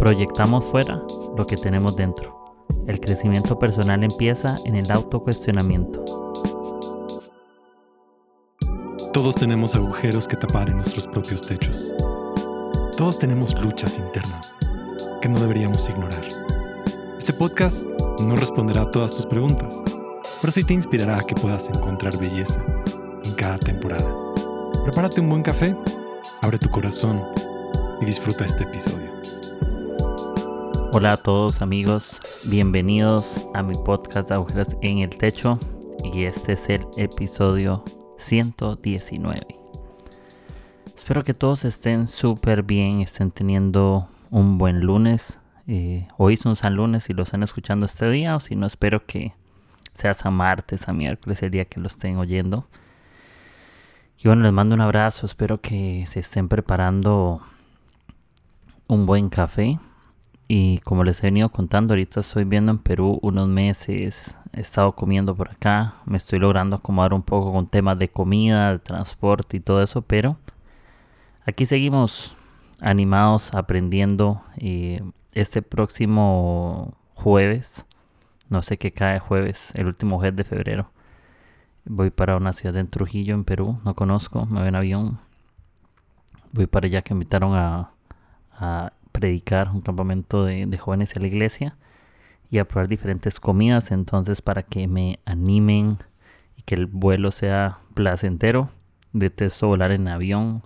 Proyectamos fuera lo que tenemos dentro. El crecimiento personal empieza en el autocuestionamiento. Todos tenemos agujeros que tapar en nuestros propios techos. Todos tenemos luchas internas que no deberíamos ignorar. Este podcast no responderá a todas tus preguntas, pero sí te inspirará a que puedas encontrar belleza en cada temporada. Prepárate un buen café, abre tu corazón y disfruta este episodio. Hola a todos amigos, bienvenidos a mi podcast Agujeros en el Techo y este es el episodio 119. Espero que todos estén súper bien, estén teniendo un buen lunes. Eh, hoy es un San Lunes si lo están escuchando este día o si no espero que sea San martes, a miércoles, el día que lo estén oyendo. Y bueno, les mando un abrazo, espero que se estén preparando un buen café y como les he venido contando, ahorita estoy viendo en Perú unos meses, he estado comiendo por acá, me estoy logrando acomodar un poco con temas de comida, de transporte y todo eso, pero aquí seguimos animados, aprendiendo. Este próximo jueves, no sé qué cae jueves, el último jueves de febrero, voy para una ciudad en Trujillo, en Perú, no conozco, me voy en avión. Voy para allá que invitaron a predicar un campamento de, jóvenes a la iglesia y a probar diferentes comidas. Entonces, para que me animen y que el vuelo sea placentero, detesto volar en avión.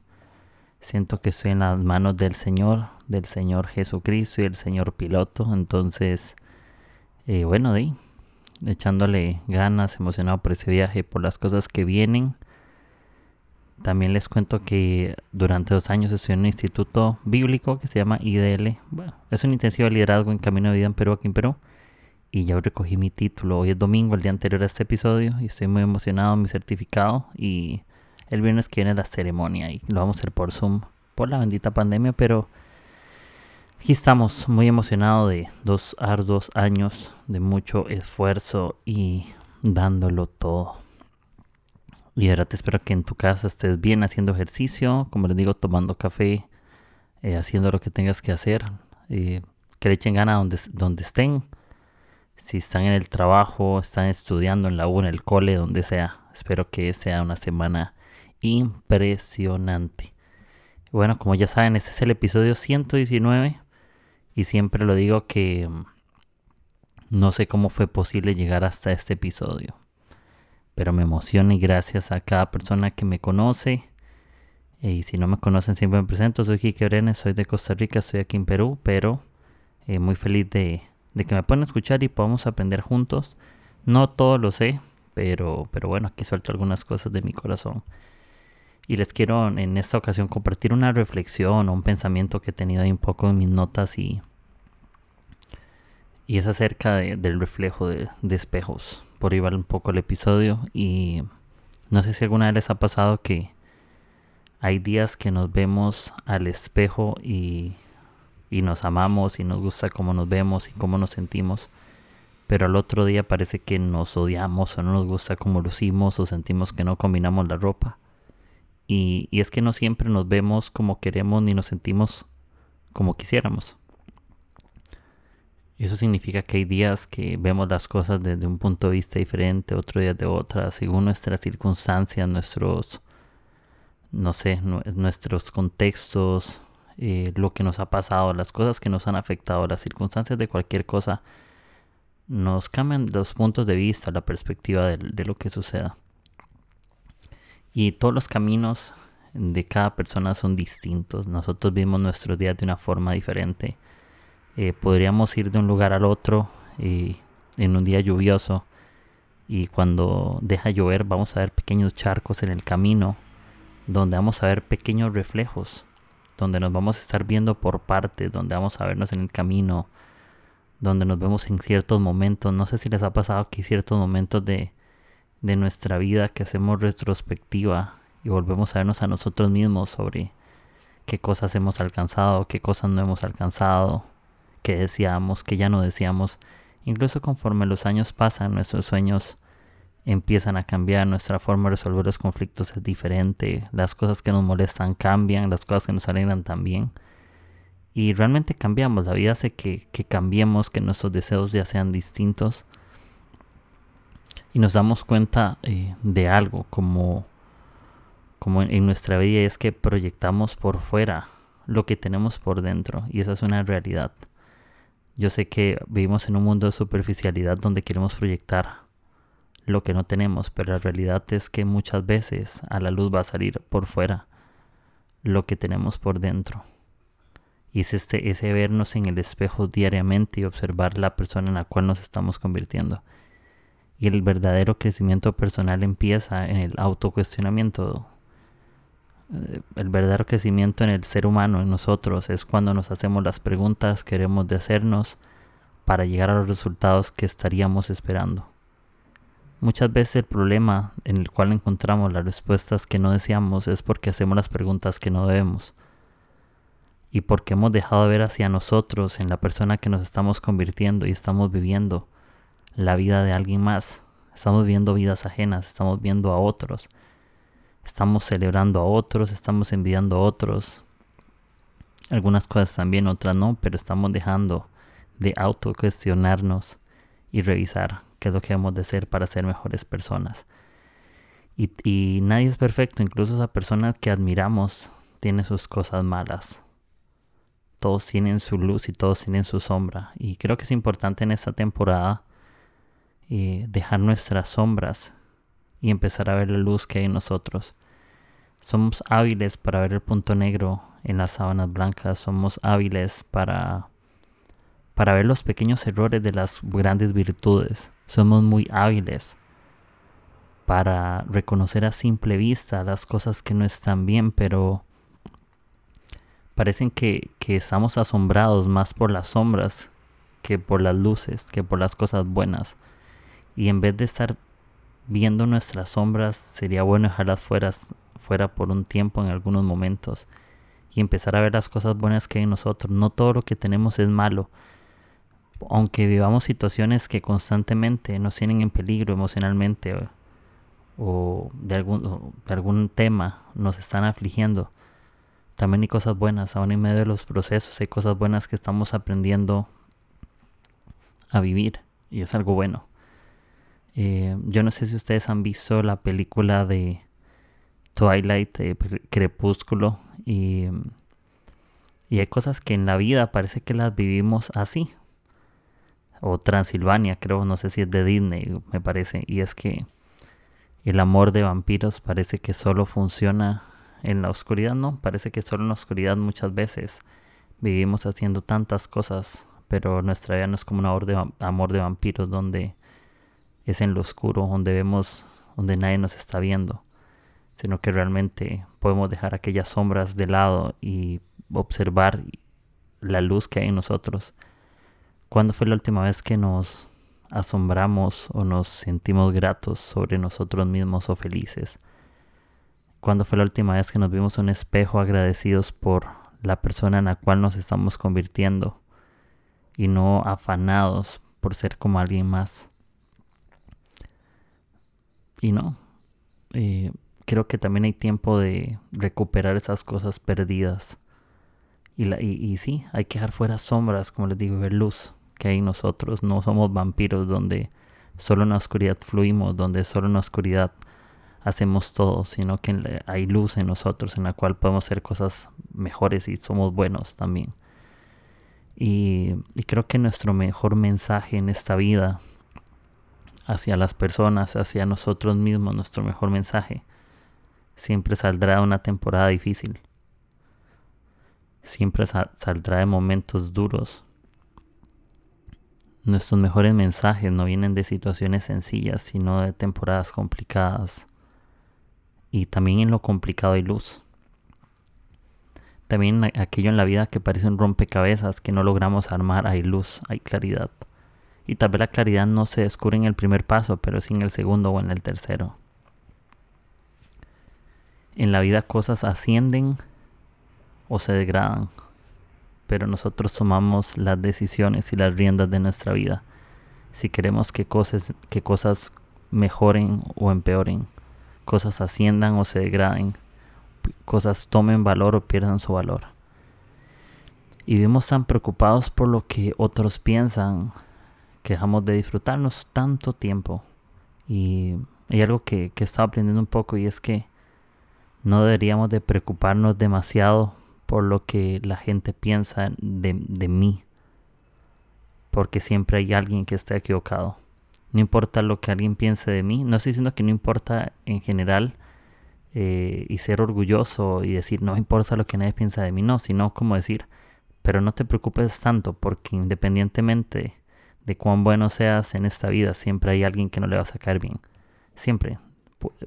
Siento que estoy en las manos del Señor, del Señor Jesucristo y el Señor piloto. Entonces, eh, bueno, de ahí, echándole ganas, emocionado por ese viaje, por las cosas que vienen. También les cuento que durante dos años estudié en un instituto bíblico que se llama IDL. Bueno, es un intensivo de liderazgo en Camino de Vida en Perú, aquí en Perú. Y ya recogí mi título. Hoy es domingo, el día anterior a este episodio. Y estoy muy emocionado, mi certificado. Y el viernes que viene la ceremonia. Y lo vamos a hacer por Zoom, por la bendita pandemia. Pero aquí estamos, muy emocionado de dos arduos años de mucho esfuerzo y dándolo todo. Y ahora te espero que en tu casa estés bien haciendo ejercicio, como les digo, tomando café, eh, haciendo lo que tengas que hacer, eh, que le echen gana donde, donde estén. Si están en el trabajo, están estudiando en la U, en el cole, donde sea. Espero que sea una semana impresionante. Bueno, como ya saben, este es el episodio 119 y siempre lo digo que mm, no sé cómo fue posible llegar hasta este episodio pero me emociona y gracias a cada persona que me conoce. Y si no me conocen, siempre me presento. Soy Kike Brenes, soy de Costa Rica, estoy aquí en Perú, pero eh, muy feliz de, que me puedan escuchar y podamos aprender juntos. No todo lo sé, pero, pero bueno, aquí suelto algunas cosas de mi corazón. Y les quiero en esta ocasión compartir una reflexión o un pensamiento que he tenido ahí un poco en mis notas y, y es acerca del reflejo de, de espejos por ahí un poco el episodio y no sé si alguna vez les ha pasado que hay días que nos vemos al espejo y, y nos amamos y nos gusta cómo nos vemos y cómo nos sentimos, pero al otro día parece que nos odiamos o no nos gusta cómo lucimos o sentimos que no combinamos la ropa. Y, y es que no siempre nos vemos como queremos ni nos sentimos como quisiéramos. Eso significa que hay días que vemos las cosas desde un punto de vista diferente, otro día de otra, según nuestras circunstancias, nuestros, no sé, nuestros contextos, eh, lo que nos ha pasado, las cosas que nos han afectado, las circunstancias de cualquier cosa, nos cambian los puntos de vista, la perspectiva de, de lo que suceda. Y todos los caminos de cada persona son distintos. Nosotros vivimos nuestros días de una forma diferente eh, podríamos ir de un lugar al otro y en un día lluvioso y cuando deja llover vamos a ver pequeños charcos en el camino donde vamos a ver pequeños reflejos donde nos vamos a estar viendo por partes donde vamos a vernos en el camino donde nos vemos en ciertos momentos. No sé si les ha pasado que ciertos momentos de, de nuestra vida que hacemos retrospectiva y volvemos a vernos a nosotros mismos sobre qué cosas hemos alcanzado qué cosas no hemos alcanzado que deseamos, que ya no deseamos. Incluso conforme los años pasan, nuestros sueños empiezan a cambiar, nuestra forma de resolver los conflictos es diferente, las cosas que nos molestan cambian, las cosas que nos alegran también. Y realmente cambiamos. La vida hace que, que cambiemos, que nuestros deseos ya sean distintos. Y nos damos cuenta eh, de algo como, como en nuestra vida es que proyectamos por fuera lo que tenemos por dentro. Y esa es una realidad. Yo sé que vivimos en un mundo de superficialidad donde queremos proyectar lo que no tenemos, pero la realidad es que muchas veces a la luz va a salir por fuera lo que tenemos por dentro. Y es este, ese vernos en el espejo diariamente y observar la persona en la cual nos estamos convirtiendo. Y el verdadero crecimiento personal empieza en el autocuestionamiento. Eh, el verdadero crecimiento en el ser humano, en nosotros, es cuando nos hacemos las preguntas que queremos hacernos para llegar a los resultados que estaríamos esperando. Muchas veces el problema en el cual encontramos las respuestas que no deseamos es porque hacemos las preguntas que no debemos. Y porque hemos dejado de ver hacia nosotros, en la persona que nos estamos convirtiendo y estamos viviendo la vida de alguien más. Estamos viendo vidas ajenas, estamos viendo a otros. Estamos celebrando a otros, estamos envidiando a otros. Algunas cosas también, otras no, pero estamos dejando de autocuestionarnos y revisar qué es lo que hemos de ser para ser mejores personas. Y, nadie es perfecto, incluso esa persona que admiramos tiene sus cosas malas. Todos tienen su luz y todos tienen su sombra. Y creo que es importante en esta temporada eh, dejar nuestras sombras y empezar a ver la luz que hay en nosotros. Somos hábiles para ver el punto negro en las sábanas blancas, somos hábiles para para ver los pequeños errores de las grandes virtudes. Somos muy hábiles para reconocer a simple vista las cosas que no están bien, pero parecen que, que, estamos asombrados más por las sombras que por las luces, que por las cosas buenas. Y en vez de estar viendo nuestras sombras, sería bueno dejarlas fuera, fuera por un tiempo en algunos momentos y empezar a ver las cosas buenas que hay en nosotros. No todo lo que tenemos es malo aunque vivamos situaciones que constantemente nos tienen en peligro emocionalmente o, de, algún, de algún tema nos están afligiendo, también hay cosas buenas, aún en medio de los procesos hay cosas buenas que estamos aprendiendo a vivir y es algo bueno. Eh, yo no sé si ustedes han visto la película de Twilight, eh, Crepúsculo, y, y hay cosas que en la vida parece que las vivimos así, o Transilvania, creo, no sé si es de Disney, me parece, y es que el amor de vampiros parece que solo funciona en la oscuridad, no, parece que solo en la oscuridad muchas veces vivimos haciendo tantas cosas, pero nuestra vida no es como un amor de, amor de vampiros donde es en lo oscuro, donde vemos, donde nadie nos está viendo, sino que realmente podemos dejar aquellas sombras de lado y observar la luz que hay en nosotros ¿Cuándo fue la última vez que nos asombramos o nos sentimos gratos sobre nosotros mismos o felices? ¿Cuándo fue la última vez que nos vimos un espejo agradecidos por la persona en la cual nos estamos convirtiendo y no afanados por ser como alguien más? Y no, eh, creo que también hay tiempo de recuperar esas cosas perdidas. Y, la, y, y, sí, hay que dejar fuera sombras, como les digo, ver luz que hay nosotros. No somos vampiros donde solo en la oscuridad fluimos, donde solo en la oscuridad hacemos todo, sino que hay luz en nosotros en la cual podemos hacer cosas mejores y somos buenos también. Y, y creo que nuestro mejor mensaje en esta vida hacia las personas, hacia nosotros mismos, nuestro mejor mensaje, siempre saldrá una temporada difícil. Siempre saldrá de momentos duros, Nuestros mejores mensajes no vienen de situaciones sencillas, sino de temporadas complicadas. Y también en lo complicado hay luz. También aquello en la vida que parece un rompecabezas que no logramos armar, hay luz, hay claridad. Y tal vez la claridad no se descubre en el primer paso, pero sí en el segundo o en el tercero. En la vida cosas ascienden o se degradan pero nosotros tomamos las decisiones y las riendas de nuestra vida. Si queremos que cosas, que cosas mejoren o empeoren, cosas asciendan o se degraden, cosas tomen valor o pierdan su valor. Y vivimos tan preocupados por lo que otros piensan que dejamos de disfrutarnos tanto tiempo. Y hay algo que, que he estado aprendiendo un poco y es que no deberíamos de preocuparnos demasiado por lo que la gente piensa de, de mí. Porque siempre hay alguien que está equivocado. No importa lo que alguien piense de mí. No estoy diciendo que no importa en general eh, y ser orgulloso y decir no importa lo que nadie piensa de mí. No, sino como decir, pero no te preocupes tanto porque independientemente de cuán bueno seas en esta vida, siempre hay alguien que no le va a sacar bien. Siempre.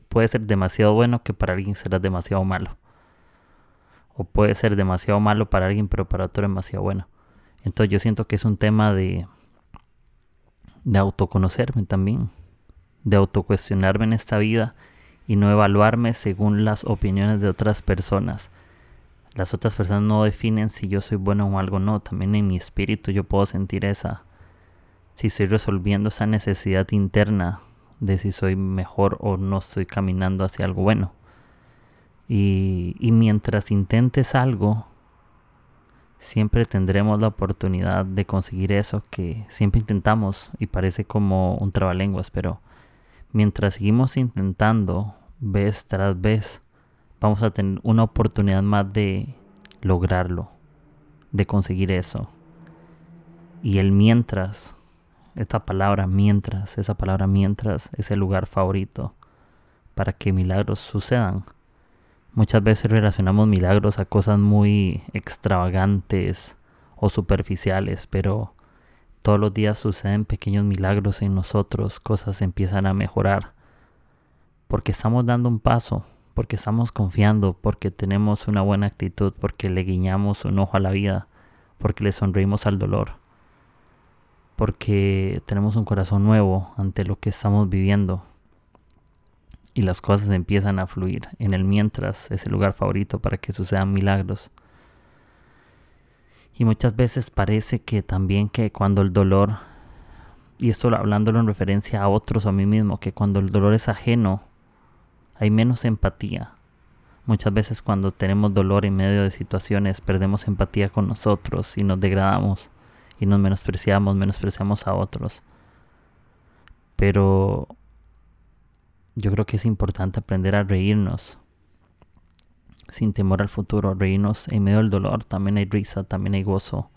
puede ser demasiado bueno que para alguien será demasiado malo. O puede ser demasiado malo para alguien, pero para otro demasiado bueno. Entonces yo siento que es un tema de, de autoconocerme también. De autocuestionarme en esta vida y no evaluarme según las opiniones de otras personas. Las otras personas no definen si yo soy bueno o algo, no. También en mi espíritu yo puedo sentir esa, si estoy resolviendo esa necesidad interna de si soy mejor o no estoy caminando hacia algo bueno. Y, y mientras intentes algo, siempre tendremos la oportunidad de conseguir eso que siempre intentamos y parece como un trabalenguas, pero mientras seguimos intentando vez tras vez, vamos a tener una oportunidad más de lograrlo, de conseguir eso. Y el mientras esta palabra mientras, esa palabra mientras es el lugar favorito para que milagros sucedan. Muchas veces relacionamos milagros a cosas muy extravagantes o superficiales, pero todos los días suceden pequeños milagros en nosotros, cosas empiezan a mejorar, porque estamos dando un paso, porque estamos confiando, porque tenemos una buena actitud, porque le guiñamos un ojo a la vida, porque le sonreímos al dolor porque tenemos un corazón nuevo ante lo que estamos viviendo y las cosas empiezan a fluir. En el mientras es el lugar favorito para que sucedan milagros. Y muchas veces parece que también que cuando el dolor, y esto hablándolo en referencia a otros o a mí mismo, que cuando el dolor es ajeno, hay menos empatía. Muchas veces cuando tenemos dolor en medio de situaciones perdemos empatía con nosotros y nos degradamos y nos menospreciamos, menospreciamos a otros. Pero yo creo que es importante aprender a reírnos sin temor al futuro, reírnos en medio del dolor. También hay risa, también hay gozo,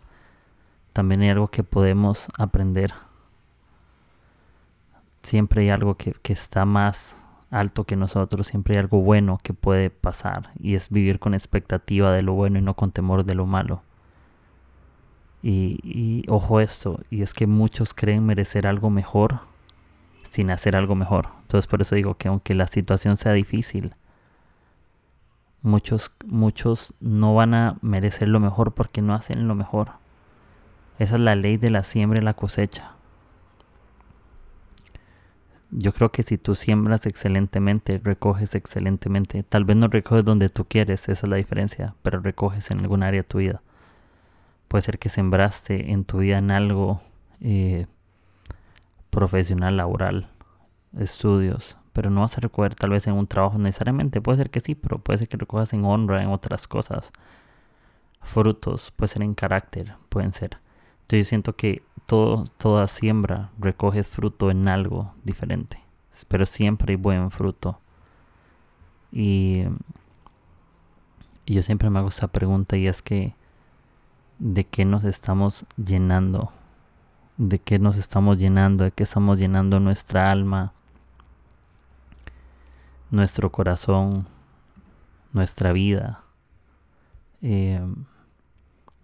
también hay algo que podemos aprender. Siempre hay algo que, que está más alto que nosotros, siempre hay algo bueno que puede pasar y es vivir con expectativa de lo bueno y no con temor de lo malo. Y, ojo esto, y es que muchos creen merecer algo mejor sin hacer algo mejor. Entonces por eso digo que aunque la situación sea difícil, muchos, muchos no van a merecer lo mejor porque no hacen lo mejor. Esa es la ley de la siembra y la cosecha. Yo creo que si tú siembras excelentemente, recoges excelentemente. Tal vez no recoges donde tú quieres, esa es la diferencia, pero recoges en algún área de tu vida. Puede ser que sembraste en tu vida en algo eh, profesional, laboral, estudios, pero no vas a recoger tal vez en un trabajo necesariamente. Puede ser que sí, pero puede ser que recojas en honra, en otras cosas. Frutos, puede ser en carácter, pueden ser. Entonces yo siento que todo, toda siembra recoges fruto en algo diferente. Pero siempre hay buen fruto. Y, y yo siempre me hago esta pregunta y es que de qué nos estamos llenando, de qué nos estamos llenando, de qué estamos llenando nuestra alma, nuestro corazón, nuestra vida. Eh,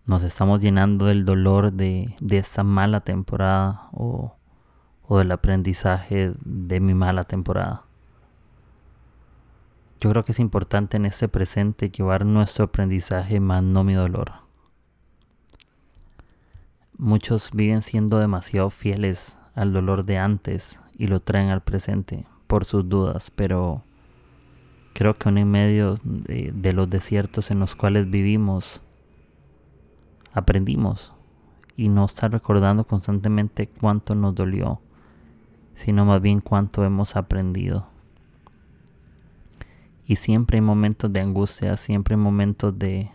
nos estamos llenando del dolor de, de esta mala temporada o, o del aprendizaje de mi mala temporada. Yo creo que es importante en este presente llevar nuestro aprendizaje más no mi dolor. Muchos viven siendo demasiado fieles al dolor de antes y lo traen al presente por sus dudas, pero creo que en medio de, los desiertos en los cuales vivimos, aprendimos y no estar recordando constantemente cuánto nos dolió, sino más bien cuánto hemos aprendido. Y siempre hay momentos de angustia, siempre hay momentos de,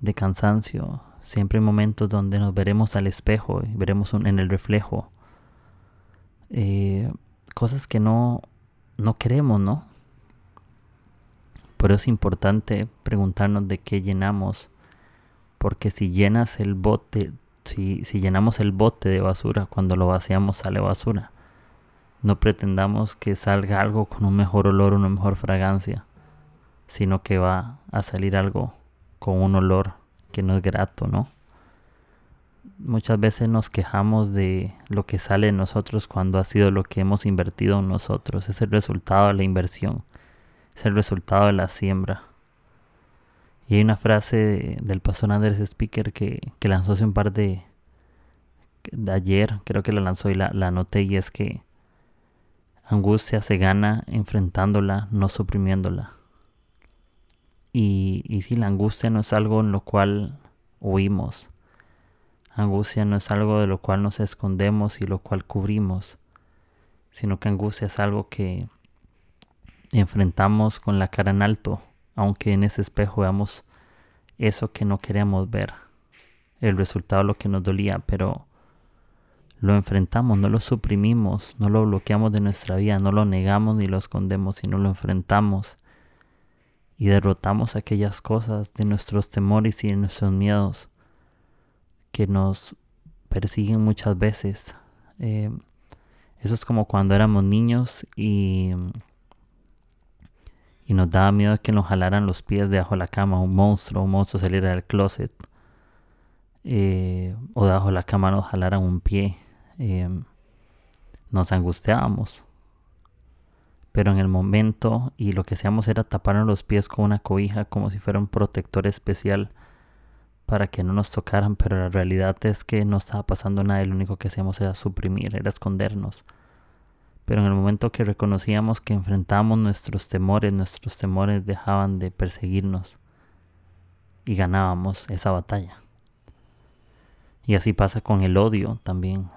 de cansancio. Siempre hay momentos donde nos veremos al espejo y veremos en el reflejo eh, cosas que no, no queremos, ¿no? Pero es importante preguntarnos de qué llenamos, porque si llenas el bote, si, si llenamos el bote de basura, cuando lo vaciamos sale basura. No pretendamos que salga algo con un mejor olor, una mejor fragancia, sino que va a salir algo con un olor que no es grato, ¿no? Muchas veces nos quejamos de lo que sale de nosotros cuando ha sido lo que hemos invertido en nosotros. Es el resultado de la inversión es el resultado de la siembra. Y hay una frase del pastor Andrés Speaker que, lanzó hace un par de, de ayer, creo que la lanzó y la, la anoté, y es que angustia se gana enfrentándola, no suprimiéndola. Y, y si la angustia no es algo en lo cual huimos, angustia no es algo de lo cual nos escondemos y lo cual cubrimos, sino que angustia es algo que, enfrentamos con la cara en alto, aunque en ese espejo veamos eso que no queríamos ver, el resultado lo que nos dolía, pero lo enfrentamos, no lo suprimimos, no lo bloqueamos de nuestra vida, no lo negamos ni lo escondemos, sino lo enfrentamos y derrotamos aquellas cosas de nuestros temores y de nuestros miedos que nos persiguen muchas veces. Eh, eso es como cuando éramos niños y y nos daba miedo que nos jalaran los pies debajo de la cama, un monstruo, un monstruo saliera del closet, eh, o debajo de la cama nos jalaran un pie. Em, nos angustiábamos. Pero en el momento, y lo que hacíamos era taparnos los pies con una cobija como si fuera un protector especial para que no nos tocaran, pero la realidad es que no estaba pasando nada lo único que hacíamos era suprimir, era escondernos. Pero en el momento que reconocíamos que enfrentábamos nuestros temores, nuestros temores dejaban de perseguirnos y ganábamos esa batalla. Y así pasa con el odio también.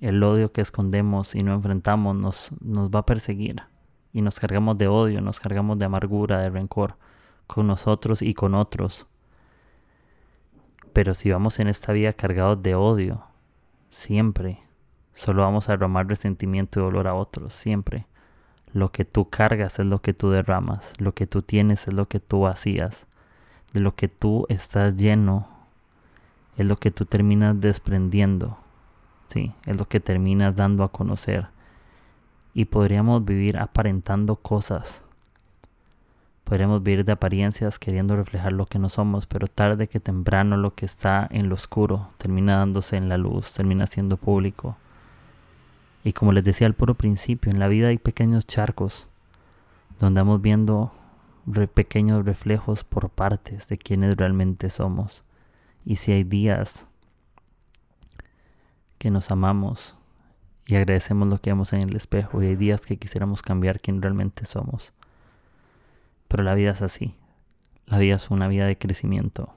El odio que escondemos y no enfrentamos nos, nos va a perseguir. Y nos cargamos de odio, nos cargamos de amargura, de rencor con nosotros y con otros. Pero si vamos en esta vida cargados de odio, siempre Solo vamos a derramar resentimiento y dolor a otros, siempre. Lo que tú cargas es lo que tú derramas, lo que tú tienes es lo que tú vacías, de lo que tú estás lleno es lo que tú terminas desprendiendo, sí, es lo que terminas dando a conocer. Y podríamos vivir aparentando cosas, podríamos vivir de apariencias queriendo reflejar lo que no somos, pero tarde que temprano lo que está en lo oscuro termina dándose en la luz, termina siendo público. Y como les decía al puro principio, en la vida hay pequeños charcos donde vamos viendo pequeños reflejos por partes de quienes realmente somos. Y si hay días que nos amamos y agradecemos lo que vemos en el espejo y hay días que quisiéramos cambiar quién realmente somos. Pero la vida es así. La vida es una vida de crecimiento.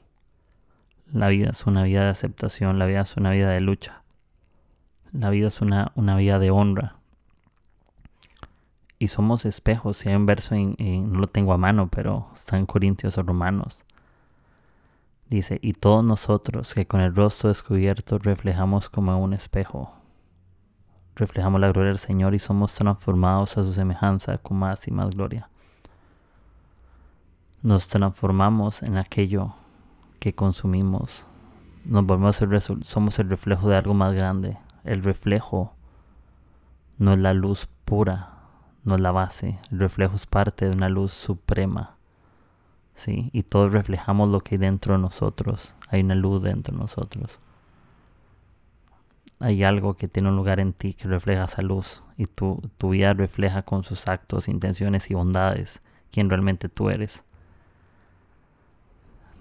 La vida es una vida de aceptación. La vida es una vida de lucha. La vida es una, una vida de honra. Y somos espejos. Si hay un verso, en, no lo tengo a mano, pero está en Corintios o Romanos. Dice, y todos nosotros que con el rostro descubierto reflejamos como un espejo. Reflejamos la gloria del Señor y somos transformados a su semejanza con más y más gloria. Nos transformamos en aquello que consumimos. Nos volvemos el somos el reflejo de algo más grande, el reflejo no es la luz pura, no es la base. El reflejo es parte de una luz suprema. ¿Sí? Y todos reflejamos lo que hay dentro de nosotros. Hay una luz dentro de nosotros. Hay algo que tiene un lugar en ti que refleja esa luz. Y tu, tu vida refleja con sus actos, intenciones y bondades quién realmente tú eres.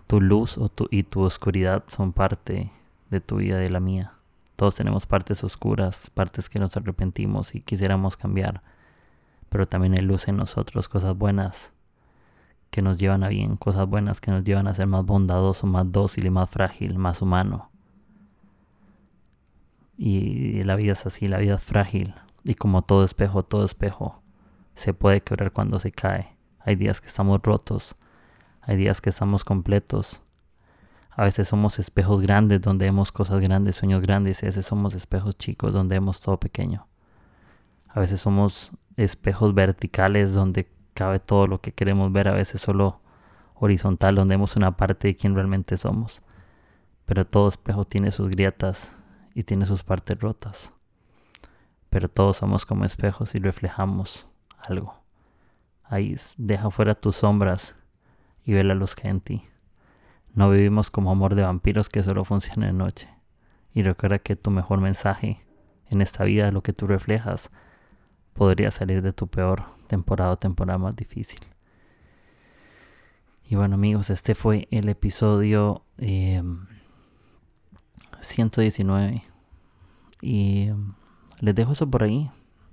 Tu luz o tu, y tu oscuridad son parte de tu vida y de la mía. Todos tenemos partes oscuras, partes que nos arrepentimos y quisiéramos cambiar. Pero también hay luz en nosotros, cosas buenas que nos llevan a bien, cosas buenas que nos llevan a ser más bondadoso, más dócil y más frágil, más humano. Y la vida es así, la vida es frágil. Y como todo espejo, todo espejo se puede quebrar cuando se cae. Hay días que estamos rotos, hay días que estamos completos, A veces somos espejos grandes donde vemos cosas grandes, sueños grandes, y a veces somos espejos chicos donde vemos todo pequeño. A veces somos espejos verticales donde cabe todo lo que queremos ver, a veces solo horizontal donde vemos una parte de quién realmente somos. Pero todo espejo tiene sus grietas y tiene sus partes rotas. Pero todos somos como espejos y reflejamos algo. Ahí deja fuera tus sombras y ve la luz que hay en ti. No vivimos como amor de vampiros que solo funciona de noche. Y recuerda que tu mejor mensaje en esta vida, lo que tú reflejas, podría salir de tu peor temporada o temporada más difícil. Y bueno amigos, este fue el episodio 119. Em, y em, les dejo eso por ahí.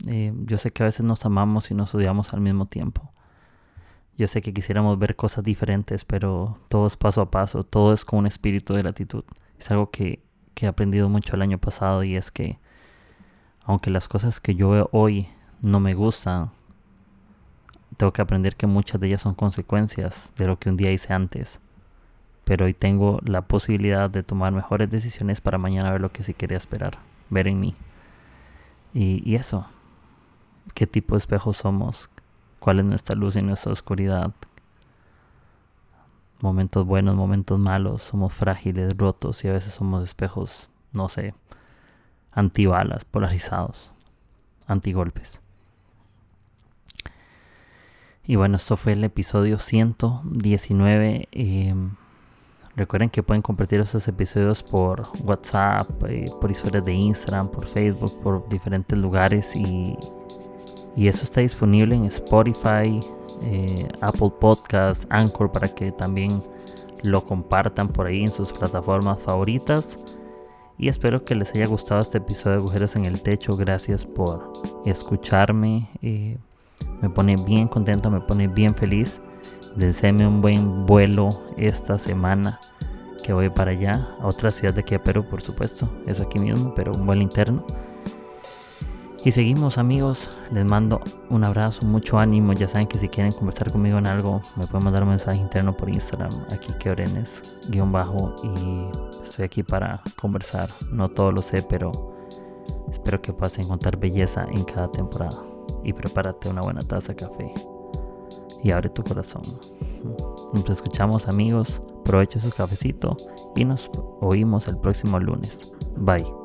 Eh, yo sé que a veces nos amamos y nos odiamos al mismo tiempo. Yo sé que quisiéramos ver cosas diferentes, pero todo es paso a paso, todo es con un espíritu de gratitud. Es algo que, que he aprendido mucho el año pasado y es que aunque las cosas que yo veo hoy no me gustan, tengo que aprender que muchas de ellas son consecuencias de lo que un día hice antes. Pero hoy tengo la posibilidad de tomar mejores decisiones para mañana ver lo que sí quería esperar, ver en mí. Y, eso, qué tipo de espejo somos, cuál es nuestra luz y nuestra oscuridad. Momentos buenos, momentos malos, somos frágiles, rotos y a veces somos espejos, no sé, antibalas, polarizados, antigolpes. Y bueno, esto fue el episodio 119. Em, recuerden que pueden compartir esos episodios por WhatsApp, eh, por historias de Instagram, por Facebook, por diferentes lugares. Y, eso está disponible en Spotify, eh, Apple Podcasts, Anchor, para que también lo compartan por ahí en sus plataformas favoritas. Y espero que les haya gustado este episodio de Agujeros en el Techo. Gracias por escucharme. Eh, me pone bien contento, me pone bien feliz. Deseame un buen vuelo esta semana que voy para allá, a otra ciudad de aquí a Perú, por supuesto. Es aquí mismo, pero un vuelo interno. Y seguimos amigos, les mando un abrazo, mucho ánimo. Ya saben que si quieren conversar conmigo en algo, me pueden mandar un mensaje interno por Instagram, aquí que Orenes, guion bajo. Y estoy aquí para conversar. No todo lo sé, pero espero que puedas encontrar belleza en cada temporada y prepárate una buena taza de café y abre tu corazón. Nos escuchamos amigos, provecho su cafecito y nos oímos el próximo lunes. Bye.